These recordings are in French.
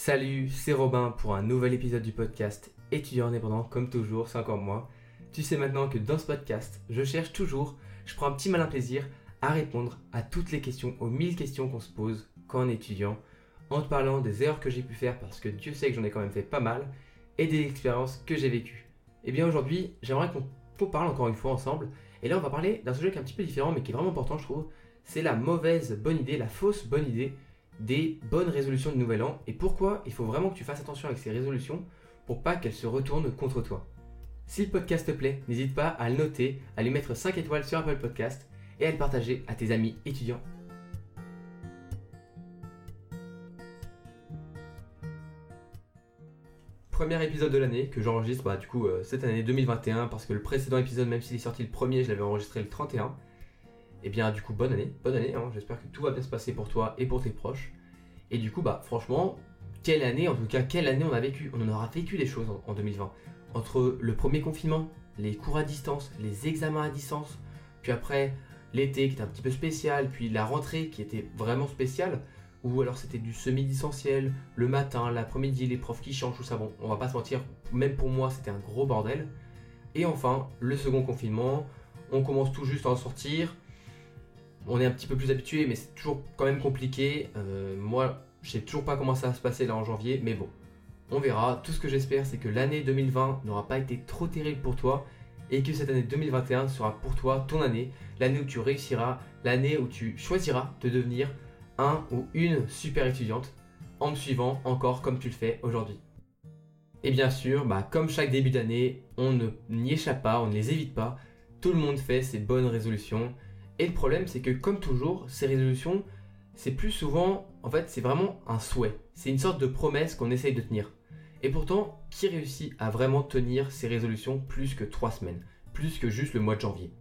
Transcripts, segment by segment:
Salut, c'est Robin pour un nouvel épisode du podcast Étudiant indépendant, comme toujours, c'est encore moi. Tu sais maintenant que dans ce podcast, je cherche toujours, je prends un petit malin plaisir à répondre à toutes les questions, aux mille questions qu'on se pose quand on est étudiant, en te parlant des erreurs que j'ai pu faire parce que Dieu sait que j'en ai quand même fait pas mal, et des expériences que j'ai vécues. Et eh bien aujourd'hui, j'aimerais qu'on parle encore une fois ensemble, et là on va parler d'un sujet qui est un petit peu différent mais qui est vraiment important je trouve, c'est la mauvaise bonne idée, la fausse bonne idée des bonnes résolutions de nouvel an et pourquoi il faut vraiment que tu fasses attention avec ces résolutions pour pas qu'elles se retournent contre toi. Si le podcast te plaît, n'hésite pas à le noter, à lui mettre 5 étoiles sur Apple Podcast et à le partager à tes amis étudiants. Premier épisode de l'année que j'enregistre bah, du coup euh, cette année 2021 parce que le précédent épisode même s'il est sorti le premier je l'avais enregistré le 31 et eh bien du coup bonne année, bonne année, hein. j'espère que tout va bien se passer pour toi et pour tes proches. Et du coup bah franchement, quelle année, en tout cas quelle année on a vécu, on en aura vécu des choses en, 2020. Entre le premier confinement, les cours à distance, les examens à distance, puis après l'été qui était un petit peu spécial, puis la rentrée qui était vraiment spéciale, ou alors c'était du semi-distanciel, le matin, l'après-midi, les profs qui changent, tout ça, bon, on va pas se mentir, même pour moi c'était un gros bordel. Et enfin, le second confinement, on commence tout juste à en sortir, on est un petit peu plus habitué, mais c'est toujours quand même compliqué. Euh, moi, je sais toujours pas comment ça va se passer là en janvier, mais bon, on verra. Tout ce que j'espère, c'est que l'année 2020 n'aura pas été trop terrible pour toi et que cette année 2021 sera pour toi ton année, l'année où tu réussiras, l'année où tu choisiras de devenir un ou une super étudiante en me suivant encore comme tu le fais aujourd'hui. Et bien sûr, bah, comme chaque début d'année, on n'y échappe pas, on ne les évite pas. Tout le monde fait ses bonnes résolutions. Et le problème, c'est que comme toujours, ces résolutions, c'est plus souvent, en fait, c'est vraiment un souhait. C'est une sorte de promesse qu'on essaye de tenir. Et pourtant, qui réussit à vraiment tenir ces résolutions plus que 3 semaines Plus que juste le mois de janvier?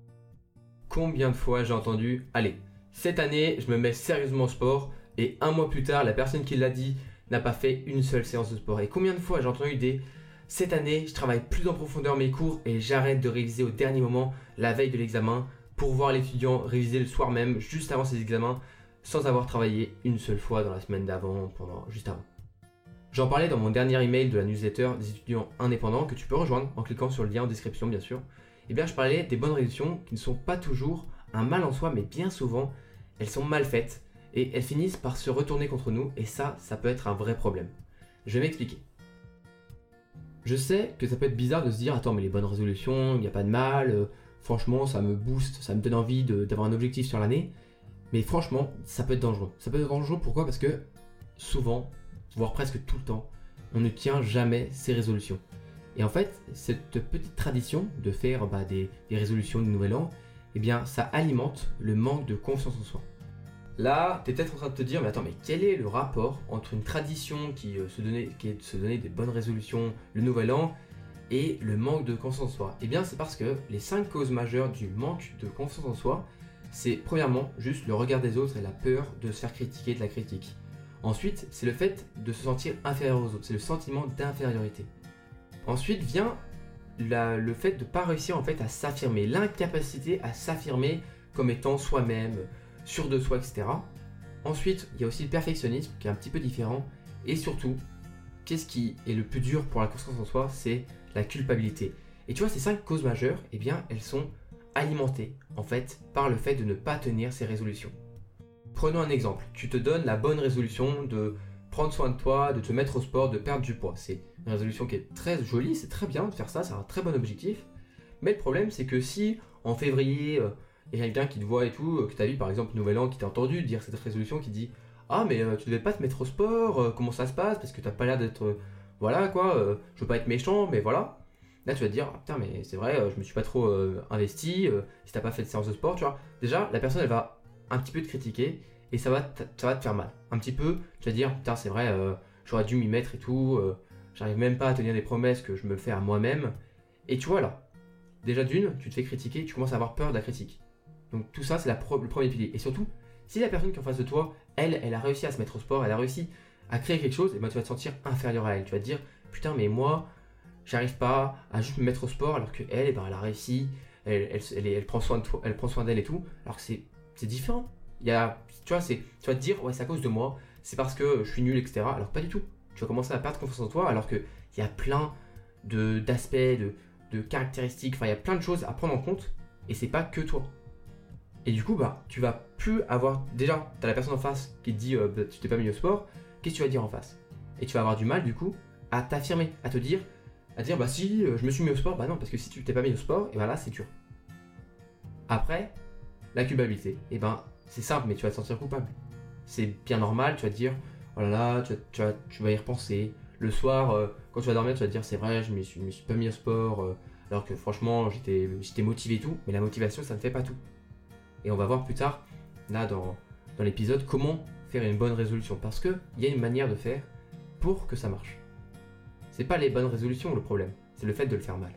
Combien de fois j'ai entendu Allez, cette année, je me mets sérieusement au sport, et un mois plus tard, la personne qui l'a dit n'a pas fait une seule séance de sport. Et combien de fois j'ai entendu des cette année, je travaille plus en profondeur mes cours et j'arrête de réviser au dernier moment la veille de l'examen pour voir l'étudiant réviser le soir même, juste avant ses examens, sans avoir travaillé une seule fois dans la semaine d'avant, pendant juste avant. J'en parlais dans mon dernier email de la newsletter des étudiants indépendants que tu peux rejoindre en cliquant sur le lien en description bien sûr. Et eh bien je parlais des bonnes résolutions qui ne sont pas toujours un mal en soi mais bien souvent elles sont mal faites et elles finissent par se retourner contre nous et ça ça peut être un vrai problème. Je vais m'expliquer. Je sais que ça peut être bizarre de se dire attends mais les bonnes résolutions, il n'y a pas de mal, euh, Franchement, ça me booste, ça me donne envie d'avoir un objectif sur l'année. Mais franchement, ça peut être dangereux. Ça peut être dangereux pourquoi? Parce que souvent, voire presque tout le temps, on ne tient jamais ses résolutions. Et en fait, cette petite tradition de faire bah, des, résolutions de nouvel an, eh bien, ça alimente le manque de confiance en soi. Là, tu es peut-être en train de te dire, mais attends, mais quel est le rapport entre une tradition qui, euh, se donnait, qui est de se donner des bonnes résolutions le nouvel an et le manque de confiance en soi Eh bien, c'est parce que les 5 causes majeures du manque de confiance en soi, c'est premièrement juste le regard des autres et la peur de se faire critiquer de la critique. Ensuite, c'est le fait de se sentir inférieur aux autres, c'est le sentiment d'infériorité. Ensuite vient le fait de ne pas réussir en fait à s'affirmer, l'incapacité à s'affirmer comme étant soi-même, sûr de soi, etc. Ensuite, il y a aussi le perfectionnisme qui est un petit peu différent. Et surtout, qu'est-ce qui est le plus dur pour la confiance en soi? C'est culpabilité. Et tu vois, ces cinq causes majeures, eh bien, elles sont alimentées, en fait, par le fait de ne pas tenir ses résolutions. Prenons un exemple. Tu te donnes la bonne résolution de prendre soin de toi, de te mettre au sport, de perdre du poids. C'est une résolution qui est très jolie, c'est très bien de faire ça, c'est un très bon objectif. Mais le problème, c'est que si en février, euh, il y a quelqu'un qui te voit et tout, euh, que tu as vu par exemple Nouvel An, qui t'a entendu dire cette résolution, qui dit ah mais euh, tu devais pas te mettre au sport, comment ça se passe? Parce que t'as pas l'air d'être... Euh, voilà quoi, je veux pas être méchant, mais voilà. Là tu vas te dire, ah, putain mais c'est vrai, je me suis pas trop investi, si t'as pas fait de séance de sport, tu vois. Déjà, la personne elle va un petit peu te critiquer et ça va, ça va te faire mal. Un petit peu, tu vas te dire, putain c'est vrai, j'aurais dû m'y mettre et tout, j'arrive même pas à tenir des promesses que je me fais à moi-même. Et tu vois là, déjà d'une, tu te fais critiquer, tu commences à avoir peur de la critique. Donc tout ça c'est le premier pilier. Et surtout, si la personne qui est en face de toi, elle, elle a réussi à se mettre au sport, elle a réussi à créer quelque chose, et ben tu vas te sentir inférieur à elle. Tu vas te dire, putain, mais moi, j'arrive pas à juste me mettre au sport alors que elle, eh ben, elle a réussi, elle, elle, prend soin de elle prend soin d'elle et tout. Alors que c'est, différent. Il y a, tu vois, c'est, tu vas te dire, ouais, c'est à cause de moi, c'est parce que je suis nul, etc. Alors pas du tout. tu vas commencer à perdre confiance en toi alors qu'il y a plein d'aspects, de, de caractéristiques, enfin il y a plein de choses à prendre en compte et c'est pas que toi. Et du coup, bah, tu vas plus avoir. Déjà, tu as la personne en face qui te dit euh, bah, tu t'es pas mis au sport, tu vas dire en face? Et tu vas avoir du mal, du coup, à t'affirmer, à te dire, à dire bah si, euh, je me suis mis au sport, bah non, parce que si tu t'es pas mis au sport, et bah là, c'est dur. Après, la culpabilité, et eh ben c'est simple, mais tu vas te sentir coupable. C'est bien normal, tu vas dire oh là là, tu vas, tu vas, y repenser. Le soir, euh, quand tu vas dormir, tu vas dire c'est vrai, je me suis, me suis pas mis au sport, alors que franchement, j'étais motivé et tout, mais la motivation, ça ne fait pas tout. Et on va voir plus tard, là, dans, dans l'épisode, comment faire une bonne résolution. Parce qu'il y a une manière de faire pour que ça marche. C'est pas les bonnes résolutions le problème, c'est le fait de le faire mal.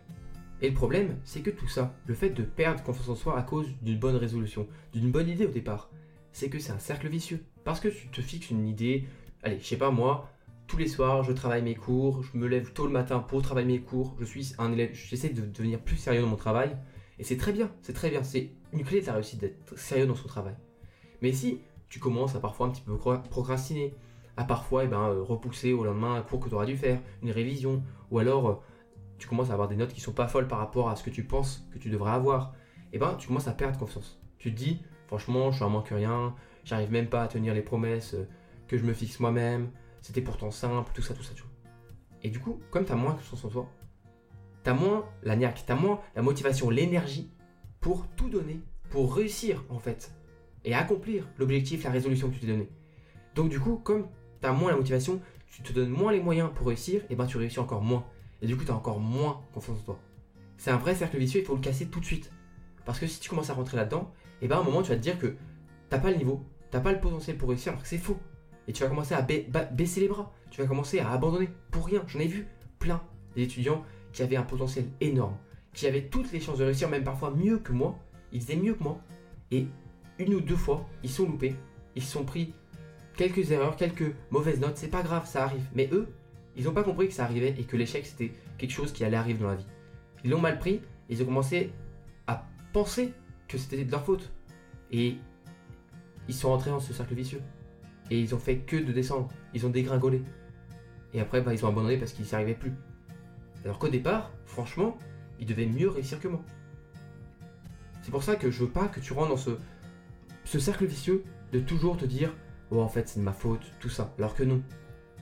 Et le problème, c'est que tout ça, le fait de perdre confiance en soi à cause d'une bonne résolution, d'une bonne idée au départ, c'est que c'est un cercle vicieux. Parce que tu te fixes une idée, allez, je sais pas moi, tous les soirs, je travaille mes cours, je me lève tôt le matin pour travailler mes cours, je suis un élève, j'essaie de devenir plus sérieux dans mon travail, et c'est très bien, c'est très bien, c'est une clé de la réussite d'être sérieux dans son travail. Mais si tu commences à parfois un petit peu procrastiner, à parfois eh ben, euh, repousser au lendemain un cours que tu auras dû faire, une révision, ou alors euh, tu commences à avoir des notes qui sont pas folles par rapport à ce que tu penses que tu devrais avoir, et eh ben tu commences à perdre confiance. Tu te dis, franchement, je suis un moins que rien, j'arrive même pas à tenir les promesses euh, que je me fixe moi-même, c'était pourtant simple, tout ça, tout ça, tout. Et du coup, comme tu as moins confiance en toi, tu as moins la niaque, tu as moins la motivation, l'énergie pour tout donner, pour réussir en fait, et accomplir l'objectif, la résolution que tu t'es donné. Donc du coup, comme tu as moins la motivation, tu te donnes moins les moyens pour réussir, et ben tu réussis encore moins. Et du coup, tu as encore moins confiance en toi. C'est un vrai cercle vicieux, il faut le casser tout de suite. Parce que si tu commences à rentrer là-dedans, et ben à un moment, tu vas te dire que t'as pas le niveau, t'as pas le potentiel pour réussir, alors que c'est faux. Et tu vas commencer à baisser les bras. Tu vas commencer à abandonner pour rien. J'en ai vu plein d'étudiants qui avaient un potentiel énorme, qui avaient toutes les chances de réussir, même parfois mieux que moi. Ils faisaient mieux que moi. Et une ou deux fois, ils sont loupés. Ils se sont pris quelques erreurs, quelques mauvaises notes. C'est pas grave, ça arrive. Mais eux, ils n'ont pas compris que ça arrivait et que l'échec c'était quelque chose qui allait arriver dans la vie. Ils l'ont mal pris. Ils ont commencé à penser que c'était de leur faute. Et ils sont rentrés dans ce cercle vicieux. Et ils ont fait que de descendre. Ils ont dégringolé. Et après, bah, ils ont abandonné parce qu'ils n'y arrivaient plus. Alors qu'au départ, franchement, ils devaient mieux réussir que moi. C'est pour ça que je veux pas que tu rentres dans ce, ce cercle vicieux de toujours te dire Oh, en fait, c'est de ma faute, tout ça. Alors que non.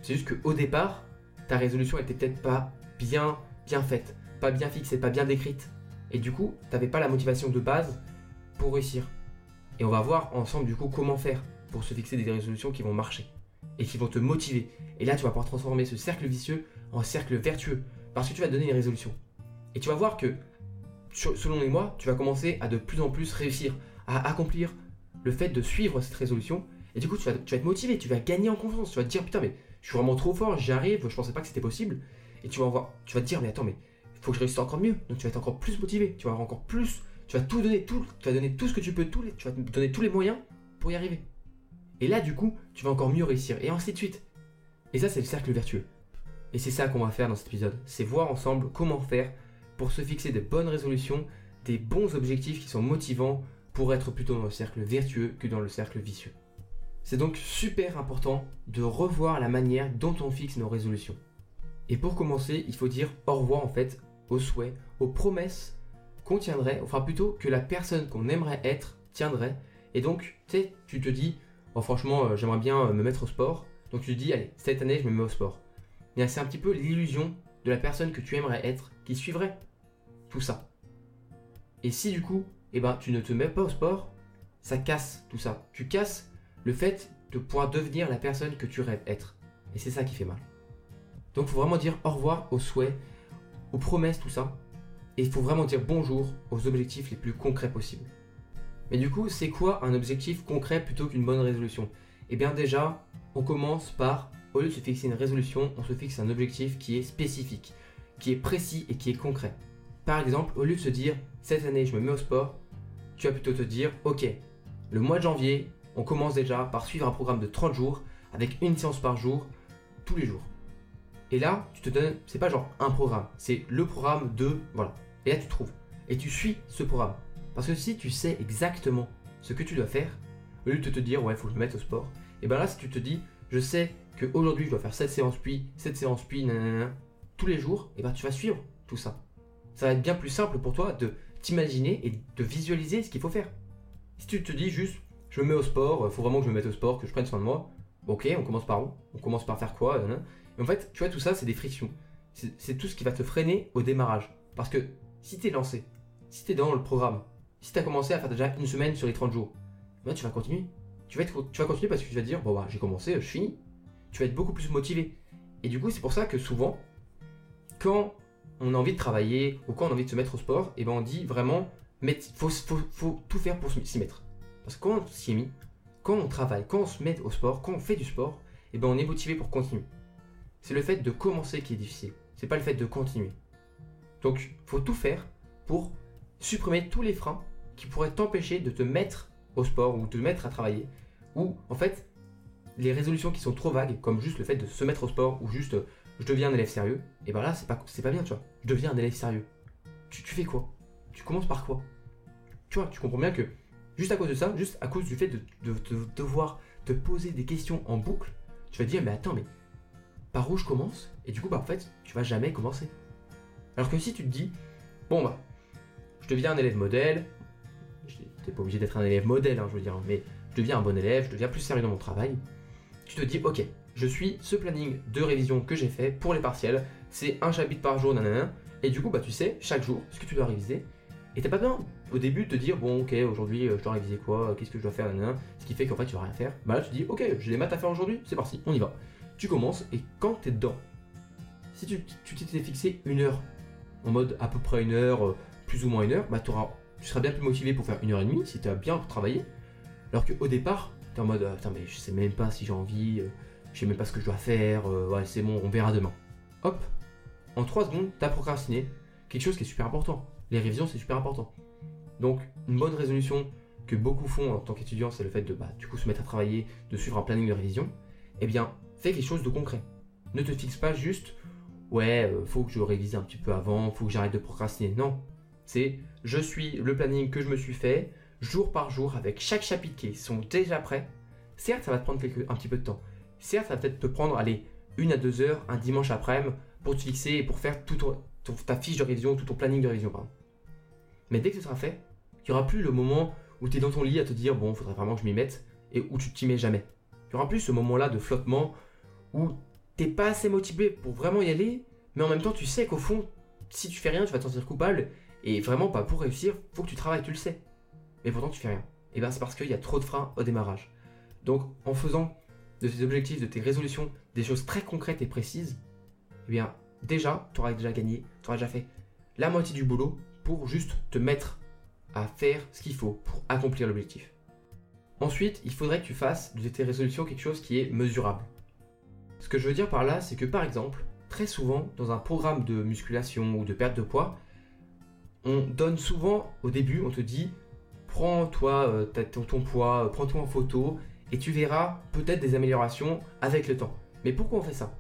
C'est juste qu'au départ, ta résolution était peut-être pas bien, bien faite, pas bien fixée, pas bien décrite. Et du coup, tu n'avais pas la motivation de base pour réussir. Et on va voir ensemble, du coup, comment faire pour se fixer des résolutions qui vont marcher et qui vont te motiver. Et là, tu vas pouvoir transformer ce cercle vicieux en cercle vertueux parce que tu vas donner une résolution. Et tu vas voir que, selon les mois, tu vas commencer à de plus en plus réussir à accomplir le fait de suivre cette résolution. Et du coup, tu vas, tu vas être motivé, tu vas gagner en confiance. Tu vas te dire, putain, mais je suis vraiment trop fort, j'y arrive, je pensais pas que c'était possible. Et tu vas, voir, tu vas te dire, mais attends, mais faut que je réussisse encore mieux. Donc tu vas être encore plus motivé, tu vas avoir encore plus, tu vas tout donner, tout, tu vas donner tout ce que tu peux, tout tu vas te donner tous les moyens pour y arriver. Et là, du coup, tu vas encore mieux réussir. Et ainsi de suite. Et ça, c'est le cercle vertueux. Et c'est ça qu'on va faire dans cet épisode. C'est voir ensemble comment faire pour se fixer des bonnes résolutions, des bons objectifs qui sont motivants pour être plutôt dans le cercle vertueux que dans le cercle vicieux. C'est donc super important de revoir la manière dont on fixe nos résolutions. Et pour commencer, il faut dire au revoir en fait aux souhaits, aux promesses qu'on tiendrait, enfin plutôt que la personne qu'on aimerait être tiendrait. Et donc, tu sais, tu te dis, franchement, euh, j'aimerais bien euh, me mettre au sport. Donc tu te dis, allez, cette année, je me mets au sport. Mais c'est un petit peu l'illusion de la personne que tu aimerais être qui suivrait tout ça. Et si du coup, eh ben, tu ne te mets pas au sport, ça casse tout ça. Tu casses le fait de pouvoir devenir la personne que tu rêves être. Et c'est ça qui fait mal. Donc il faut vraiment dire au revoir aux souhaits, aux promesses, tout ça. Et il faut vraiment dire bonjour aux objectifs les plus concrets possibles. Mais du coup, c'est quoi un objectif concret plutôt qu'une bonne résolution? Eh bien déjà, on commence par, au lieu de se fixer une résolution, on se fixe un objectif qui est spécifique, qui est précis et qui est concret. Par exemple, au lieu de se dire, cette année je me mets au sport, tu vas plutôt te dire, ok, le mois de janvier, on commence déjà par suivre un programme de 30 jours avec une séance par jour, tous les jours. Et là, tu te donnes, c'est pas genre un programme, c'est le programme de, voilà. Et là, tu trouves. Et tu suis ce programme. Parce que si tu sais exactement ce que tu dois faire, au lieu de te dire ouais, il faut que je me mette au sport, et bien là, si tu te dis je sais qu'aujourd'hui je dois faire cette séance puis, cette séance puis, nanana, tous les jours, et ben tu vas suivre tout ça. Ça va être bien plus simple pour toi de t'imaginer et de visualiser ce qu'il faut faire. Si tu te dis juste, je me mets au sport, il faut vraiment que je me mette au sport, que je prenne soin de moi, ok, on commence par où? On commence par faire quoi? En fait, tu vois, tout ça, c'est des frictions. C'est tout ce qui va te freiner au démarrage. Parce que si tu es lancé, si tu es dans le programme, si tu as commencé à faire déjà une semaine sur les 30 jours, ben tu vas continuer. Tu vas, continuer parce que tu vas dire, bon bah j'ai commencé, je finis. Tu vas être beaucoup plus motivé. Et du coup, c'est pour ça que souvent, quand on a envie de travailler ou quand on a envie de se mettre au sport, et ben on dit vraiment, il faut, tout faire pour s'y mettre. Parce que quand on s'y est mis, quand on travaille, quand on se met au sport, quand on fait du sport, et ben on est motivé pour continuer. C'est le fait de commencer qui est difficile. C'est pas le fait de continuer. Donc, faut tout faire pour supprimer tous les freins qui pourraient t'empêcher de te mettre au sport ou de te mettre à travailler. Ou en fait, les résolutions qui sont trop vagues, comme juste le fait de se mettre au sport ou juste je deviens un élève sérieux, et ben là, c'est pas, c'est pas bien, tu vois. Je deviens un élève sérieux. Tu, fais quoi? Tu commences par quoi? Tu vois, tu comprends bien que juste à cause de ça, juste à cause du fait de, devoir te poser des questions en boucle, tu vas dire, mais attends, mais par où je commence? Et du coup, bah en fait, tu vas jamais commencer. Alors que si tu te dis, bon bah, je deviens un élève modèle, t'es pas obligé d'être un élève modèle, hein, je veux dire, mais je deviens un bon élève, je deviens plus sérieux dans mon travail, tu te dis, ok, je suis ce planning de révision que j'ai fait pour les partiels. C'est un chapitre par jour, nanana. Et du coup, bah, tu sais chaque jour ce que tu dois réviser. Et t'as pas besoin au début de te dire, bon, ok, aujourd'hui euh, je dois réviser quoi, qu'est-ce que je dois faire, nanana. Ce qui fait qu'en fait tu vas rien faire. Bah là, tu dis, ok, j'ai des maths à faire aujourd'hui, c'est parti, on y va. Tu commences et quand t'es dedans, si tu t'étais fixé une heure, en mode à peu près une heure, euh, plus ou moins une heure, bah tu seras bien plus motivé pour faire une heure et demie si tu as bien travaillé. Alors qu'au départ, t'es en mode, attends, mais je sais même pas si j'ai envie. Je sais même pas ce que je dois faire, euh, ouais, c'est bon, on verra demain. Hop, en 3 secondes, t'as procrastiné quelque chose qui est super important. Les révisions, c'est super important. Donc, une bonne résolution que beaucoup font en tant qu'étudiant, c'est le fait de bah, du coup se mettre à travailler, de suivre un planning de révision. Eh bien, fais quelque chose de concret. Ne te fixe pas juste, ouais, euh, faut que je révise un petit peu avant, faut que j'arrête de procrastiner. Non, c'est je suis le planning que je me suis fait, jour par jour, avec chaque chapitre qui sont déjà prêts. Certes, ça va te prendre un petit peu de temps, Certes, ça va peut-être te prendre, allez, une à deux heures un dimanche après-midi pour te fixer et pour faire tout ta fiche de révision, tout ton planning de révision, pardon. Mais dès que ce sera fait, il n'y aura plus le moment où tu es dans ton lit à te dire, bon, faudrait vraiment que je m'y mette, et où tu t'y mets jamais. Il n'y aura plus ce moment-là de flottement où t'es pas assez motivé pour vraiment y aller, mais en même temps, tu sais qu'au fond, si tu fais rien, tu vas te sentir coupable, et vraiment, pas pour réussir, faut que tu travailles, tu le sais. Mais pourtant, tu fais rien. Et bien, c'est parce qu'il y a trop de freins au démarrage. Donc, en faisant de tes objectifs, de tes résolutions, des choses très concrètes et précises, eh bien, déjà, tu auras déjà gagné, tu auras déjà fait la moitié du boulot pour juste te mettre à faire ce qu'il faut pour accomplir l'objectif. Ensuite, il faudrait que tu fasses de tes résolutions quelque chose qui est mesurable. Ce que je veux dire par là, c'est que par exemple, très souvent, dans un programme de musculation ou de perte de poids, on donne souvent au début, on te dit, prends-toi euh, ton poids, prends-toi en photo et tu verras peut-être des améliorations avec le temps. Mais pourquoi on fait ça?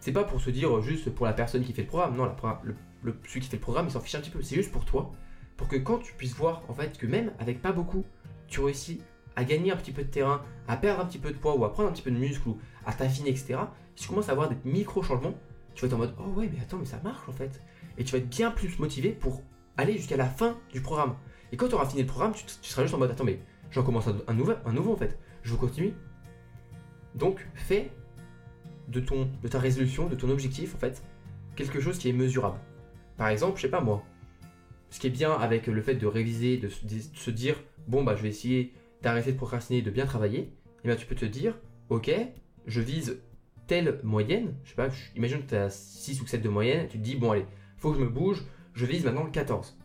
C'est pas pour se dire juste pour la personne qui fait le programme, non, le, celui qui fait le programme il s'en fiche un petit peu, c'est juste pour toi, pour que quand tu puisses voir en fait que même avec pas beaucoup, tu réussis à gagner un petit peu de terrain, à perdre un petit peu de poids ou à prendre un petit peu de muscle ou à t'affiner, etc. Si tu commences à avoir des micro-changements, tu vas être en mode oh ouais, mais attends, mais ça marche en fait. Et tu vas être bien plus motivé pour aller jusqu'à la fin du programme. Et quand tu auras fini le programme, tu, seras juste en mode attends, mais j'en commence un, nouveau, un nouveau en fait je veux continuer. Donc, fais de, ton, de ta résolution, de ton objectif, en fait, quelque chose qui est mesurable. Par exemple, je sais pas moi, ce qui est bien avec le fait de réviser, de, se dire, bon, bah, je vais essayer d'arrêter de procrastiner, de bien travailler, et eh bien tu peux te dire, ok, je vise telle moyenne, je sais pas, imagine que tu as 6 ou 7 de moyenne, tu te dis, bon, allez, faut que je me bouge, je vise maintenant le 14.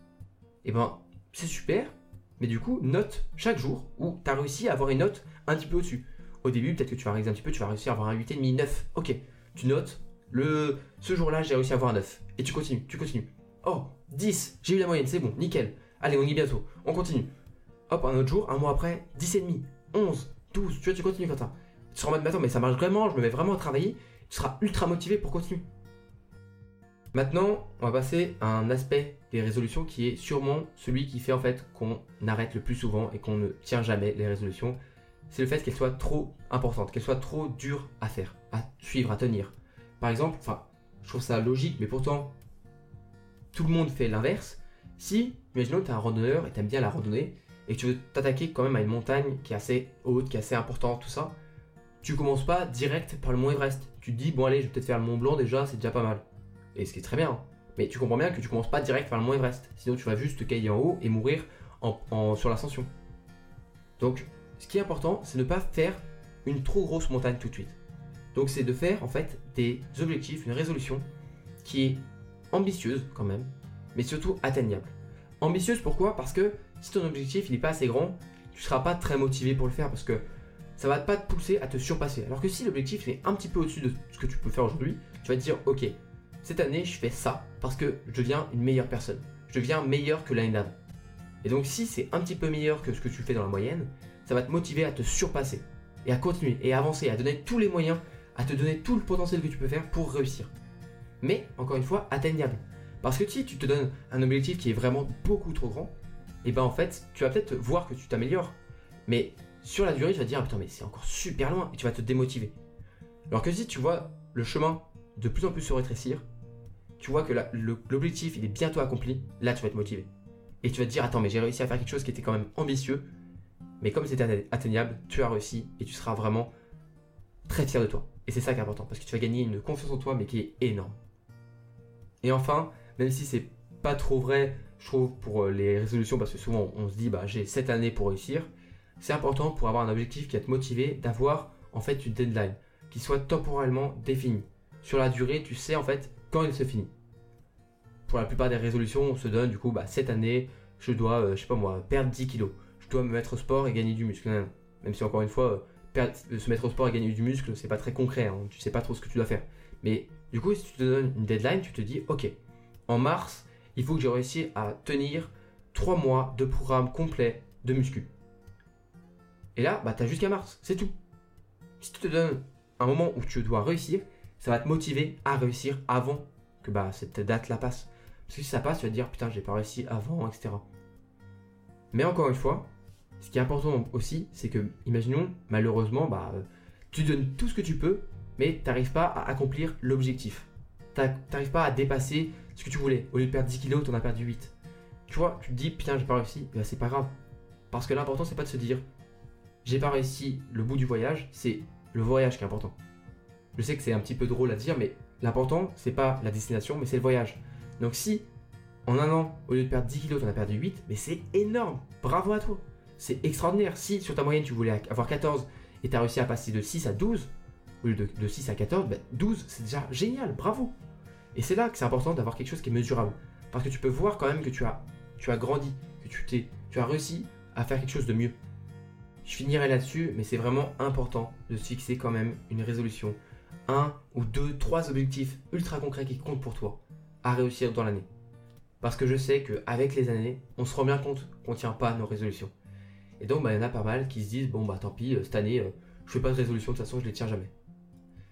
Et eh ben, c'est super, mais du coup, note chaque jour où tu as réussi à avoir une note un petit peu au-dessus. Au début, peut-être que tu vas réviser un petit peu, tu vas réussir à avoir un 8,5, 9. Ok, tu notes, le... ce jour-là, j'ai réussi à avoir un 9. Et tu continues, tu continues. Oh, 10, j'ai eu la moyenne, c'est bon, nickel. Allez, on y est bientôt, on continue. Hop, un autre jour, un mois après, 10,5, 11, 12, tu vois, tu continues comme ça. Tu seras en mode, mais attends, mais ça marche vraiment, je me mets vraiment à travailler, tu seras ultra motivé pour continuer. Maintenant, on va passer à un aspect des résolutions qui est sûrement celui qui fait en fait qu'on arrête le plus souvent et qu'on ne tient jamais les résolutions. c'est le fait qu'elle soit trop importante, qu'elle soit trop dure à faire, à suivre, à tenir. Par exemple, enfin, je trouve ça logique, mais pourtant, tout le monde fait l'inverse. Si, imaginons tu es un randonneur et tu aimes bien la randonnée, et tu veux t'attaquer quand même à une montagne qui est assez haute, qui est assez importante, tout ça, tu commences pas direct par le Mont Everest. Tu te dis, bon allez, je vais peut-être faire le Mont Blanc déjà, c'est déjà pas mal. Et ce qui est très bien. Mais tu comprends bien que tu commences pas direct par le Mont Everest. Sinon, tu vas juste te cailler en haut et mourir en, sur l'ascension. Donc, ce qui est important, c'est ne pas faire une trop grosse montagne tout de suite. Donc, c'est de faire en fait des objectifs, une résolution qui est ambitieuse quand même, mais surtout atteignable. Ambitieuse pourquoi? Parce que si ton objectif n'est pas assez grand, tu ne seras pas très motivé pour le faire parce que ça va pas te pousser à te surpasser. Alors que si l'objectif est un petit peu au-dessus de ce que tu peux faire aujourd'hui, tu vas te dire ok, cette année je fais ça parce que je deviens une meilleure personne. Je deviens meilleur que l'année d'avant. Et donc si c'est un petit peu meilleur que ce que tu fais dans la moyenne, ça va te motiver à te surpasser et à continuer et à avancer, à donner tous les moyens, à te donner tout le potentiel que tu peux faire pour réussir. Mais encore une fois, atteignable. Parce que si tu te donnes un objectif qui est vraiment beaucoup trop grand, et eh ben en fait, tu vas peut-être voir que tu t'améliores. Mais sur la durée, tu vas te dire, ah, putain, mais c'est encore super loin, et tu vas te démotiver. Alors que si tu vois le chemin de plus en plus se rétrécir, tu vois que l'objectif il est bientôt accompli, là tu vas être motivé. Et tu vas te dire, attends, mais j'ai réussi à faire quelque chose qui était quand même ambitieux, mais comme c'était atteignable, tu as réussi et tu seras vraiment très fier de toi. Et c'est ça qui est important, parce que tu vas gagner une confiance en toi, mais qui est énorme. Et enfin, même si c'est pas trop vrai, je trouve, pour euh, les résolutions, parce que souvent on se dit, bah j'ai cette année pour réussir, c'est important pour avoir un objectif qui va te motiver d'avoir en fait une deadline qui soit temporellement définie. Sur la durée, tu sais en fait quand il se finit. Pour la plupart des résolutions, on se donne du coup bah, cette année, je dois, euh, je sais pas moi, perdre 10 kilos. Je dois me mettre au sport et gagner du muscle. Même si encore une fois, euh, se mettre au sport et gagner du muscle, c'est pas très concret. Hein. Tu sais pas trop ce que tu dois faire. Mais du coup, si tu te donnes une deadline, tu te dis, ok, en mars, il faut que j'ai réussi à tenir 3 mois de programme complet de muscu. Et là, bah, tu as jusqu'à mars, c'est tout. Si tu te donnes un moment où tu dois réussir, ça va te motiver à réussir avant que bah, cette date-là passe. Parce que si ça passe, tu vas te dire putain, j'ai pas réussi avant, etc. Mais encore une fois, ce qui est important aussi, c'est que, imaginons, malheureusement, bah, tu donnes tout ce que tu peux, mais tu n'arrives pas à accomplir l'objectif. Tu n'arrives pas à dépasser ce que tu voulais. Au lieu de perdre 10 kilos, tu en as perdu 8. Tu vois, tu te dis, putain, j'ai pas réussi, bah, c'est pas grave. Parce que l'important, c'est pas de se dire, j'ai pas réussi le bout du voyage, c'est le voyage qui est important. Je sais que c'est un petit peu drôle à dire, mais l'important, c'est pas la destination, mais c'est le voyage. Donc si, en un an, au lieu de perdre 10 kilos, tu en as perdu 8, mais c'est énorme. Bravo à toi. C'est extraordinaire. Si sur ta moyenne, tu voulais avoir 14 et tu as réussi à passer de 6 à 12, au lieu de, 6 à 14, 12, ben, c'est déjà génial. Bravo. Et c'est là que c'est important d'avoir quelque chose qui est mesurable. Parce que tu peux voir quand même que tu as, tu as grandi, que tu, t'es, tu as réussi à faire quelque chose de mieux. Je finirai là-dessus, mais c'est vraiment important de se fixer quand même une résolution. Un ou deux, trois objectifs ultra concrets qui comptent pour toi à réussir dans l'année. Parce que je sais qu'avec les années, on se rend bien compte qu'on ne tient pas nos résolutions. Et donc, bah, il y en a pas mal qui se disent Bon, bah tant pis, euh, cette année, euh, je fais pas de résolution, de toute façon, je les tiens jamais.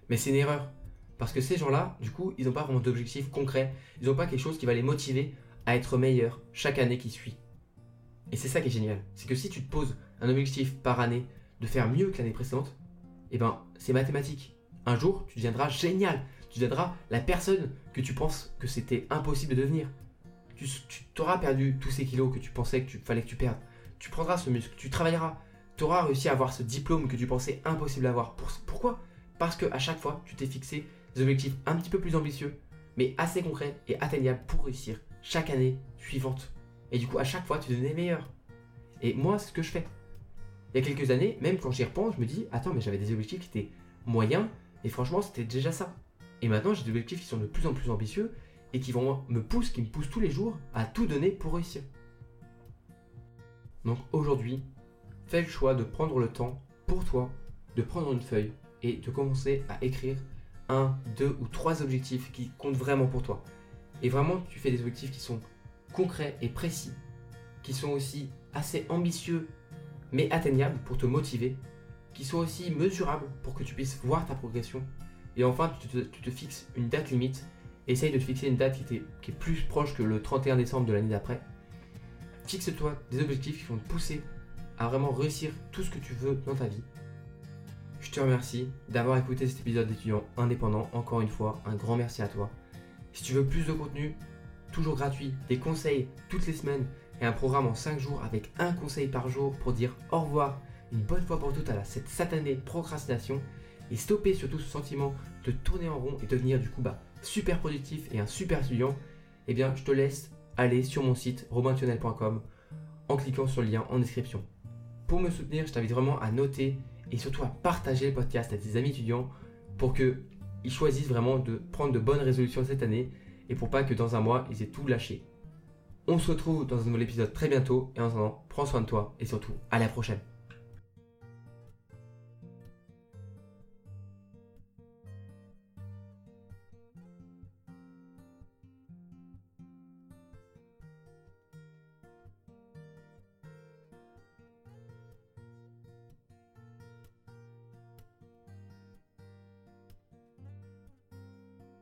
Mais c'est une erreur. Parce que ces gens-là, du coup, ils n'ont pas vraiment d'objectifs concrets. Ils n'ont pas quelque chose qui va les motiver à être meilleurs chaque année qui suit. Et c'est ça qui est génial. C'est que si tu te poses un objectif par année de faire mieux que l'année précédente, eh ben c'est mathématique. Un jour, tu deviendras génial. Tu deviendras la personne que tu penses que c'était impossible de devenir. Tu, t'auras perdu tous ces kilos que tu pensais que tu fallait que tu perdes. Tu prendras ce muscle, tu travailleras. Tu auras réussi à avoir ce diplôme que tu pensais impossible d'avoir. pourquoi? Parce que à chaque fois, tu t'es fixé des objectifs un petit peu plus ambitieux, mais assez concrets et atteignables pour réussir chaque année suivante. Et du coup, à chaque fois, tu devenais meilleur. Et moi, ce que je fais il y a quelques années, même quand j'y repense, je me dis Attends, mais j'avais des objectifs qui étaient moyens, et franchement, c'était déjà ça. Et maintenant, j'ai des objectifs qui sont de plus en plus ambitieux et qui vont me poussent, qui me poussent tous les jours à tout donner pour réussir. Donc aujourd'hui, fais le choix de prendre le temps pour toi, de prendre une feuille et de commencer à écrire un, deux ou trois objectifs qui comptent vraiment pour toi. Et vraiment, tu fais des objectifs qui sont concrets et précis, qui sont aussi assez ambitieux mais atteignables pour te motiver, qui soient aussi mesurables pour que tu puisses voir ta progression. Et enfin, tu te, fixes une date limite. Essaye de te fixer une date qui, qui est plus proche que le 31 décembre de l'année d'après. Fixe-toi des objectifs qui vont te pousser à vraiment réussir tout ce que tu veux dans ta vie. Je te remercie d'avoir écouté cet épisode d'étudiant indépendant. Encore une fois, un grand merci à toi. Si tu veux plus de contenu, toujours gratuit, des conseils toutes les semaines et un programme en 5 jours avec un conseil par jour pour dire au revoir une bonne fois pour toutes à cette satanée procrastination et stopper surtout ce sentiment de tourner en rond et devenir du coup bah, super productif et un super étudiant, eh bien je te laisse aller sur mon site robintunnel.com en cliquant sur le lien en description. Pour me soutenir, je t'invite vraiment à noter et surtout à partager le podcast à tes amis étudiants pour qu'ils choisissent vraiment de prendre de bonnes résolutions cette année et pour pas que dans un mois ils aient tout lâché. On se retrouve dans un nouvel épisode très bientôt et en attendant, prends soin de toi et surtout à la prochaine.